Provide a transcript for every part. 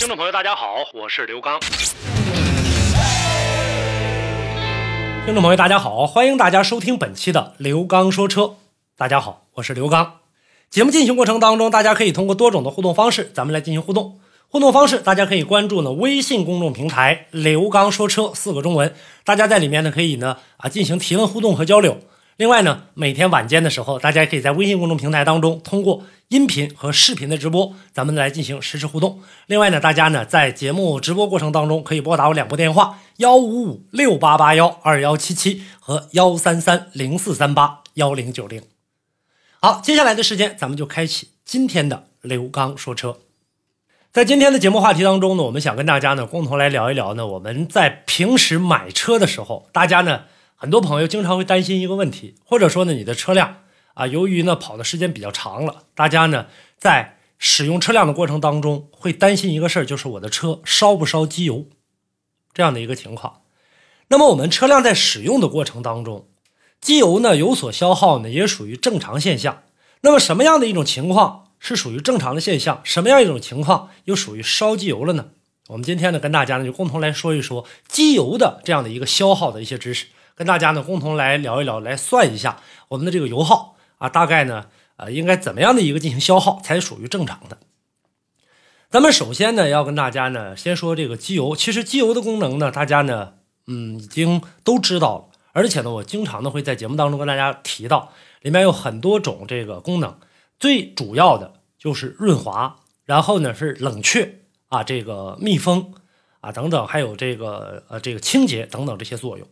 听众朋友，大家好，我是刘刚。听众朋友，大家好，欢迎大家收听本期的刘刚说车。大家好，我是刘刚。节目进行过程当中，大家可以通过多种的互动方式，咱们来进行互动。互动方式，大家可以关注呢微信公众平台“刘刚说车”四个中文，大家在里面呢可以呢啊进行提问互动和交流。另外呢，每天晚间的时候，大家可以在微信公众平台当中通过音频和视频的直播，咱们来进行实时互动。另外呢，大家呢在节目直播过程当中可以拨打我两部电话：幺五五六八八幺二幺七七和幺三三零四三八幺零九零。好，接下来的时间咱们就开启今天的刘刚说车。在今天的节目话题当中呢，我们想跟大家呢共同来聊一聊呢，我们在平时买车的时候，大家呢。很多朋友经常会担心一个问题，或者说呢，你的车辆啊，由于呢跑的时间比较长了，大家呢在使用车辆的过程当中会担心一个事儿，就是我的车烧不烧机油这样的一个情况。那么我们车辆在使用的过程当中，机油呢有所消耗呢，也属于正常现象。那么什么样的一种情况是属于正常的现象？什么样一种情况又属于烧机油了呢？我们今天呢跟大家呢就共同来说一说机油的这样的一个消耗的一些知识。跟大家呢共同来聊一聊，来算一下我们的这个油耗啊，大概呢，呃，应该怎么样的一个进行消耗才属于正常的？咱们首先呢要跟大家呢先说这个机油，其实机油的功能呢，大家呢，嗯，已经都知道了，而且呢，我经常的会在节目当中跟大家提到，里面有很多种这个功能，最主要的就是润滑，然后呢是冷却啊，这个密封啊等等，还有这个呃这个清洁等等这些作用。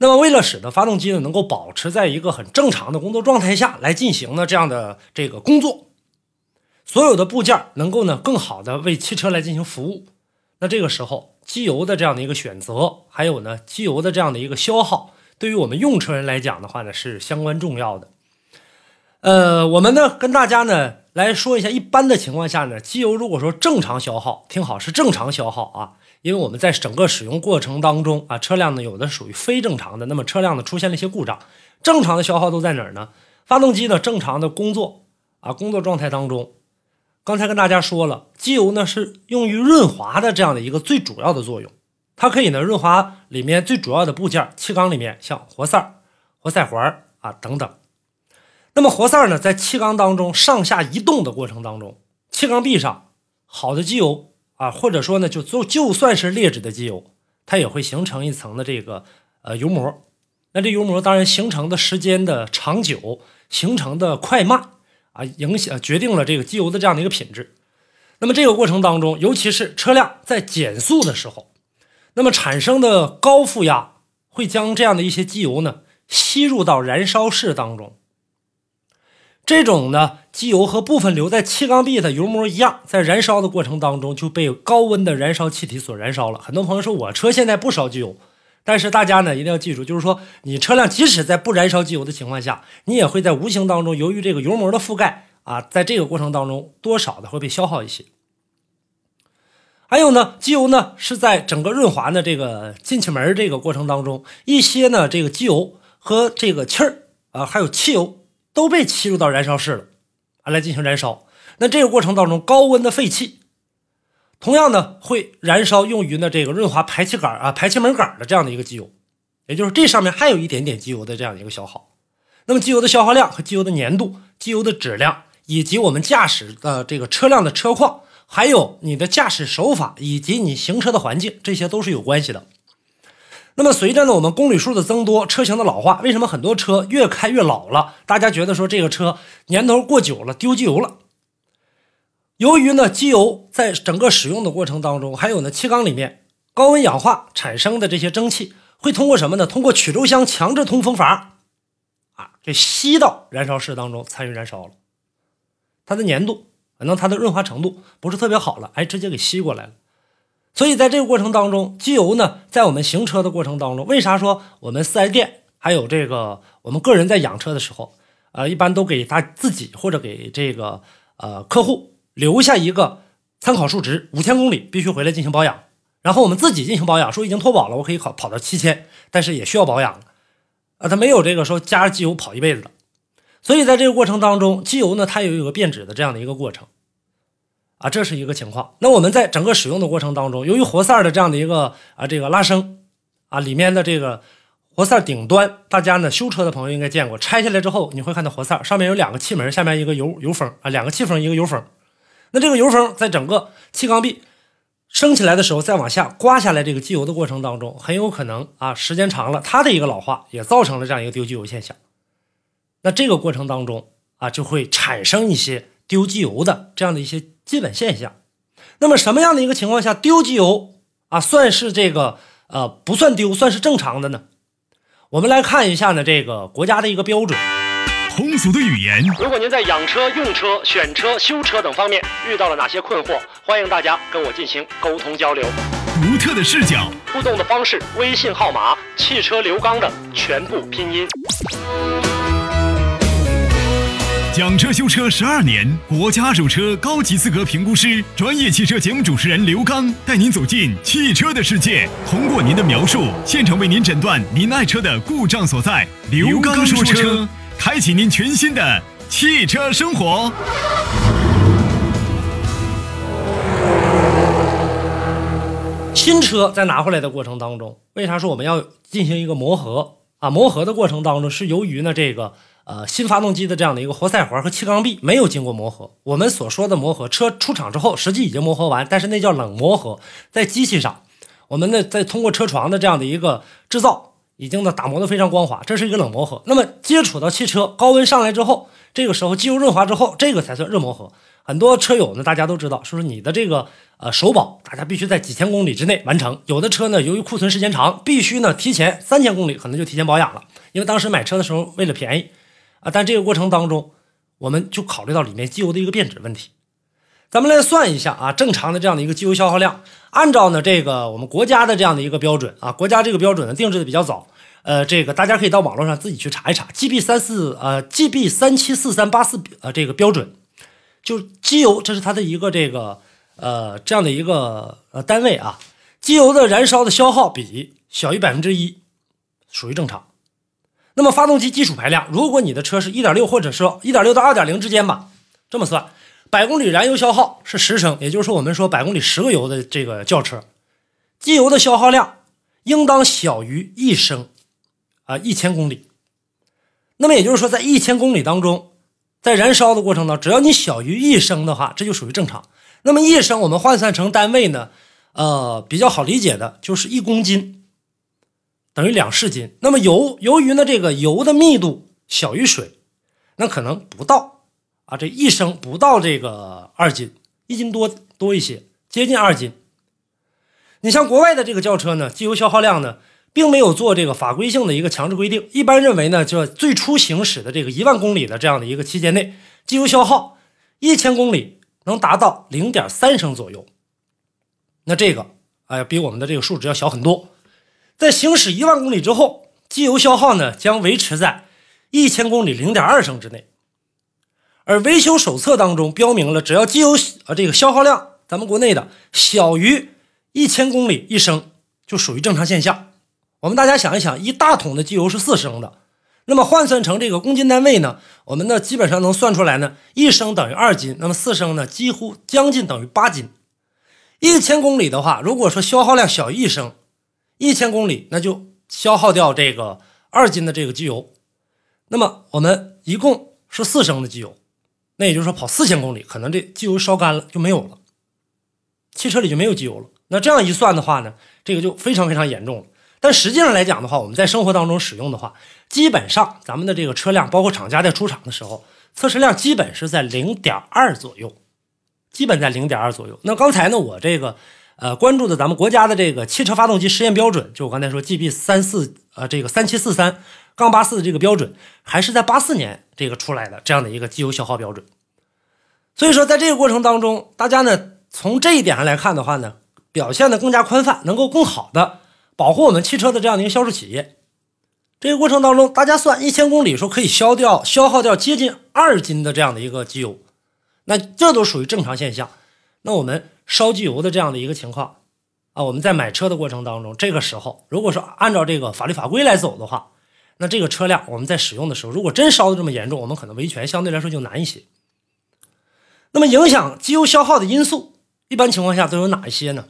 那么，为了使得发动机呢能够保持在一个很正常的工作状态下来进行呢这样的这个工作，所有的部件能够呢更好的为汽车来进行服务，那这个时候机油的这样的一个选择，还有呢机油的这样的一个消耗，对于我们用车人来讲的话呢是相关重要的。呃，我们呢跟大家呢来说一下，一般的情况下呢，机油如果说正常消耗，听好是正常消耗啊。因为我们在整个使用过程当中啊，车辆呢有的属于非正常的，那么车辆呢出现了一些故障，正常的消耗都在哪儿呢？发动机呢正常的工作啊，工作状态当中，刚才跟大家说了，机油呢是用于润滑的这样的一个最主要的作用，它可以呢润滑里面最主要的部件，气缸里面像活塞、活塞环啊等等。那么活塞呢在气缸当中上下移动的过程当中，气缸壁上好的机油。啊，或者说呢，就就就算是劣质的机油，它也会形成一层的这个呃油膜。那这油膜当然形成的时间的长久，形成的快慢啊，影响决定了这个机油的这样的一个品质。那么这个过程当中，尤其是车辆在减速的时候，那么产生的高负压会将这样的一些机油呢吸入到燃烧室当中。这种呢，机油和部分留在气缸壁的油膜一样，在燃烧的过程当中就被高温的燃烧气体所燃烧了。很多朋友说，我车现在不烧机油，但是大家呢一定要记住，就是说你车辆即使在不燃烧机油的情况下，你也会在无形当中，由于这个油膜的覆盖啊，在这个过程当中多少的会被消耗一些。还有呢，机油呢是在整个润滑的这个进气门这个过程当中，一些呢这个机油和这个气儿啊，还有汽油。都被吸入到燃烧室了，啊，来进行燃烧。那这个过程当中，高温的废气，同样呢会燃烧用于呢这个润滑排气杆啊、排气门杆的这样的一个机油，也就是这上面还有一点点机油的这样的一个消耗。那么机油的消耗量和机油的粘度、机油的质量，以及我们驾驶的这个车辆的车况，还有你的驾驶手法以及你行车的环境，这些都是有关系的。那么随着呢我们公里数的增多，车型的老化，为什么很多车越开越老了？大家觉得说这个车年头过久了，丢机油了。由于呢机油在整个使用的过程当中，还有呢气缸里面高温氧化产生的这些蒸汽，会通过什么呢？通过曲轴箱强制通风阀啊，给吸到燃烧室当中参与燃烧了。它的粘度可能它的润滑程度不是特别好了，哎，直接给吸过来了。所以在这个过程当中，机油呢，在我们行车的过程当中，为啥说我们四 S 店还有这个我们个人在养车的时候，呃，一般都给他自己或者给这个呃客户留下一个参考数值，五千公里必须回来进行保养，然后我们自己进行保养，说已经脱保了，我可以跑跑到七千，但是也需要保养啊，他没有这个说加机油跑一辈子的，所以在这个过程当中，机油呢它也有个变质的这样的一个过程。啊，这是一个情况。那我们在整个使用的过程当中，由于活塞的这样的一个啊这个拉升啊，里面的这个活塞顶端，大家呢修车的朋友应该见过，拆下来之后你会看到活塞上面有两个气门，下面一个油油封啊，两个气封一个油封。那这个油封在整个气缸壁升起来的时候，再往下刮下来这个机油的过程当中，很有可能啊时间长了，它的一个老化也造成了这样一个丢机油现象。那这个过程当中啊，就会产生一些丢机油的这样的一些。基本现象，那么什么样的一个情况下丢机油啊，算是这个呃不算丢，算是正常的呢？我们来看一下呢，这个国家的一个标准，通俗的语言。如果您在养车、用车、选车、修车等方面遇到了哪些困惑，欢迎大家跟我进行沟通交流。独特的视角，互动的方式，微信号码汽车刘刚的全部拼音。讲车修车十二年，国家二手车高级资格评估师，专业汽车节目主持人刘刚带您走进汽车的世界，通过您的描述，现场为您诊断您爱车的故障所在。刘刚说车，开启您全新的汽车生活。新车在拿回来的过程当中，为啥说我们要进行一个磨合啊？磨合的过程当中，是由于呢这个。呃，新发动机的这样的一个活塞环和气缸壁没有经过磨合。我们所说的磨合，车出厂之后实际已经磨合完，但是那叫冷磨合，在机器上，我们呢在通过车床的这样的一个制造，已经呢打磨的非常光滑，这是一个冷磨合。那么接触到汽车高温上来之后，这个时候机油润滑之后，这个才算热磨合。很多车友呢，大家都知道，说是你的这个呃首保，大家必须在几千公里之内完成。有的车呢，由于库存时间长，必须呢提前三千公里可能就提前保养了，因为当时买车的时候为了便宜。啊，但这个过程当中，我们就考虑到里面机油的一个变质问题。咱们来算一下啊，正常的这样的一个机油消耗量，按照呢这个我们国家的这样的一个标准啊，国家这个标准呢定制的比较早，呃，这个大家可以到网络上自己去查一查，GB 三四呃 GB 三七四三八四呃这个标准，就机油这是它的一个这个呃这样的一个呃单位啊，机油的燃烧的消耗比小于百分之一，属于正常。那么发动机基础排量，如果你的车是一点六，或者说一点六到二点零之间吧，这么算，百公里燃油消耗是十升，也就是说我们说百公里十个油的这个轿车，机油的消耗量应当小于一升，啊，一千公里。那么也就是说，在一千公里当中，在燃烧的过程当中，只要你小于一升的话，这就属于正常。那么一升我们换算成单位呢，呃，比较好理解的就是一公斤。等于两市斤。那么油，由于呢这个油的密度小于水，那可能不到啊，这一升不到这个二斤，一斤多多一些，接近二斤。你像国外的这个轿车呢，机油消耗量呢，并没有做这个法规性的一个强制规定。一般认为呢，就最初行驶的这个一万公里的这样的一个期间内，机油消耗一千公里能达到零点三升左右。那这个哎，比我们的这个数值要小很多。在行驶一万公里之后，机油消耗呢将维持在一千公里零点二升之内。而维修手册当中标明了，只要机油啊这个消耗量，咱们国内的小于一千公里一升，就属于正常现象。我们大家想一想，一大桶的机油是四升的，那么换算成这个公斤单位呢，我们呢基本上能算出来呢，一升等于二斤，那么四升呢几乎将近等于八斤。一千公里的话，如果说消耗量小于一升。一千公里，那就消耗掉这个二斤的这个机油，那么我们一共是四升的机油，那也就是说跑四千公里，可能这机油烧干了就没有了，汽车里就没有机油了。那这样一算的话呢，这个就非常非常严重了。但实际上来讲的话，我们在生活当中使用的话，基本上咱们的这个车辆，包括厂家在出厂的时候，测试量基本是在零点二左右，基本在零点二左右。那刚才呢，我这个。呃，关注的咱们国家的这个汽车发动机实验标准，就我刚才说 GB 三四呃这个三七四三杠八四的这个标准，还是在八四年这个出来的这样的一个机油消耗标准。所以说，在这个过程当中，大家呢从这一点上来看的话呢，表现的更加宽泛，能够更好的保护我们汽车的这样的一个销售企业。这个过程当中，大家算一千公里说可以消掉消耗掉接近二斤的这样的一个机油，那这都属于正常现象。那我们烧机油的这样的一个情况啊，我们在买车的过程当中，这个时候如果说按照这个法律法规来走的话，那这个车辆我们在使用的时候，如果真烧的这么严重，我们可能维权相对来说就难一些。那么影响机油消耗的因素，一般情况下都有哪一些呢？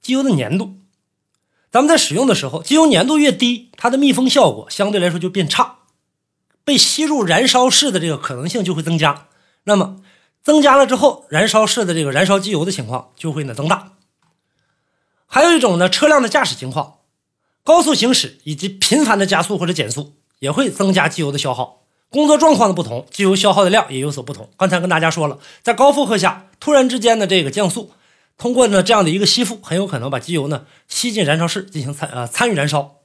机油的粘度，咱们在使用的时候，机油粘度越低，它的密封效果相对来说就变差，被吸入燃烧室的这个可能性就会增加。那么增加了之后，燃烧室的这个燃烧机油的情况就会呢增大。还有一种呢，车辆的驾驶情况，高速行驶以及频繁的加速或者减速也会增加机油的消耗。工作状况的不同，机油消耗的量也有所不同。刚才跟大家说了，在高负荷下突然之间的这个降速，通过呢这样的一个吸附，很有可能把机油呢吸进燃烧室进行参呃参与燃烧。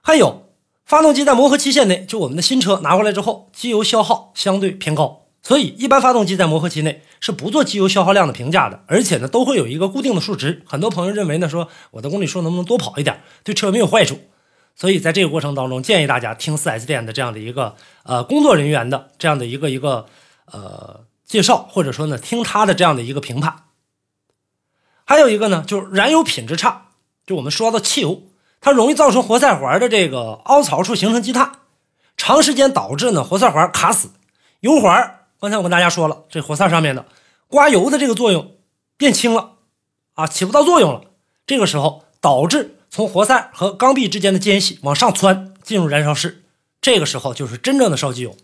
还有发动机在磨合期限内，就我们的新车拿过来之后，机油消耗相对偏高。所以，一般发动机在磨合期内是不做机油消耗量的评价的，而且呢，都会有一个固定的数值。很多朋友认为呢，说我的公里数能不能多跑一点，对车没有坏处。所以，在这个过程当中，建议大家听 4S 店的这样的一个呃工作人员的这样的一个一个呃介绍，或者说呢，听他的这样的一个评判。还有一个呢，就是燃油品质差，就我们说的汽油，它容易造成活塞环的这个凹槽处形成积碳，长时间导致呢活塞环卡死，油环。刚才我跟大家说了，这活塞上面的刮油的这个作用变轻了，啊，起不到作用了。这个时候导致从活塞和缸壁之间的间隙往上窜，进入燃烧室。这个时候就是真正的烧机油。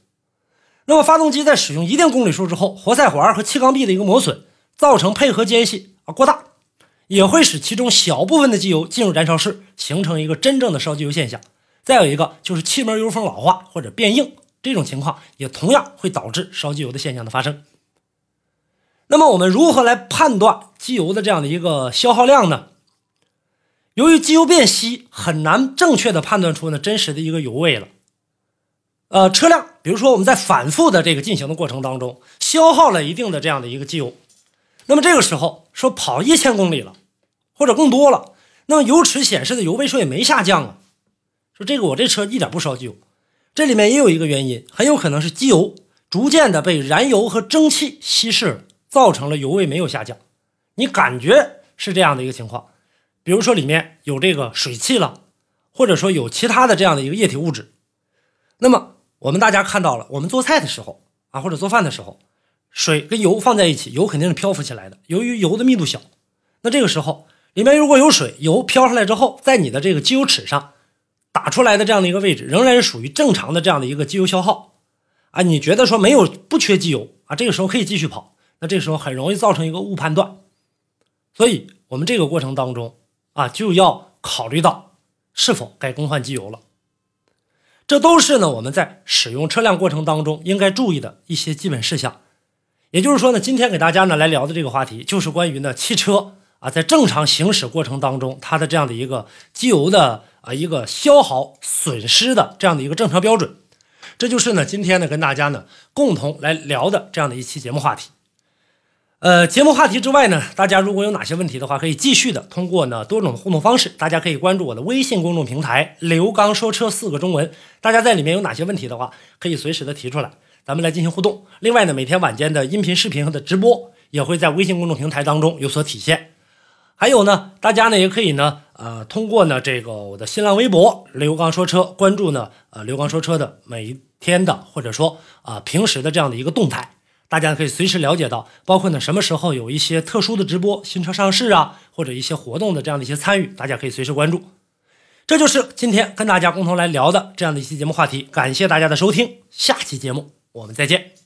那么发动机在使用一定公里数之后，活塞环和气缸壁的一个磨损，造成配合间隙啊过大，也会使其中小部分的机油进入燃烧室，形成一个真正的烧机油现象。再有一个就是气门油封老化或者变硬。这种情况也同样会导致烧机油的现象的发生。那么我们如何来判断机油的这样的一个消耗量呢？由于机油变稀，很难正确的判断出呢真实的一个油位了。呃，车辆比如说我们在反复的这个进行的过程当中，消耗了一定的这样的一个机油，那么这个时候说跑一千公里了，或者更多了，那么油尺显示的油位数也没下降啊。说这个我这车一点不烧机油。这里面也有一个原因，很有可能是机油逐渐的被燃油和蒸汽稀释了，造成了油位没有下降。你感觉是这样的一个情况，比如说里面有这个水汽了，或者说有其他的这样的一个液体物质。那么我们大家看到了，我们做菜的时候啊，或者做饭的时候，水跟油放在一起，油肯定是漂浮起来的。由于油的密度小，那这个时候里面如果有水，油飘上来之后，在你的这个机油尺上。打出来的这样的一个位置，仍然是属于正常的这样的一个机油消耗啊。你觉得说没有不缺机油啊，这个时候可以继续跑，那这个时候很容易造成一个误判断。所以，我们这个过程当中啊，就要考虑到是否该更换机油了。这都是呢我们在使用车辆过程当中应该注意的一些基本事项。也就是说呢，今天给大家呢来聊的这个话题，就是关于呢汽车啊在正常行驶过程当中它的这样的一个机油的。啊，一个消耗损失的这样的一个正常标准，这就是呢，今天呢跟大家呢共同来聊的这样的一期节目话题。呃，节目话题之外呢，大家如果有哪些问题的话，可以继续的通过呢多种的互动方式，大家可以关注我的微信公众平台“刘刚说车”四个中文，大家在里面有哪些问题的话，可以随时的提出来，咱们来进行互动。另外呢，每天晚间的音频、视频和的直播也会在微信公众平台当中有所体现。还有呢，大家呢也可以呢。呃，通过呢这个我的新浪微博刘刚说车关注呢，呃刘刚说车的每一天的或者说啊平时的这样的一个动态，大家可以随时了解到，包括呢什么时候有一些特殊的直播、新车上市啊，或者一些活动的这样的一些参与，大家可以随时关注。这就是今天跟大家共同来聊的这样的一期节目话题，感谢大家的收听，下期节目我们再见。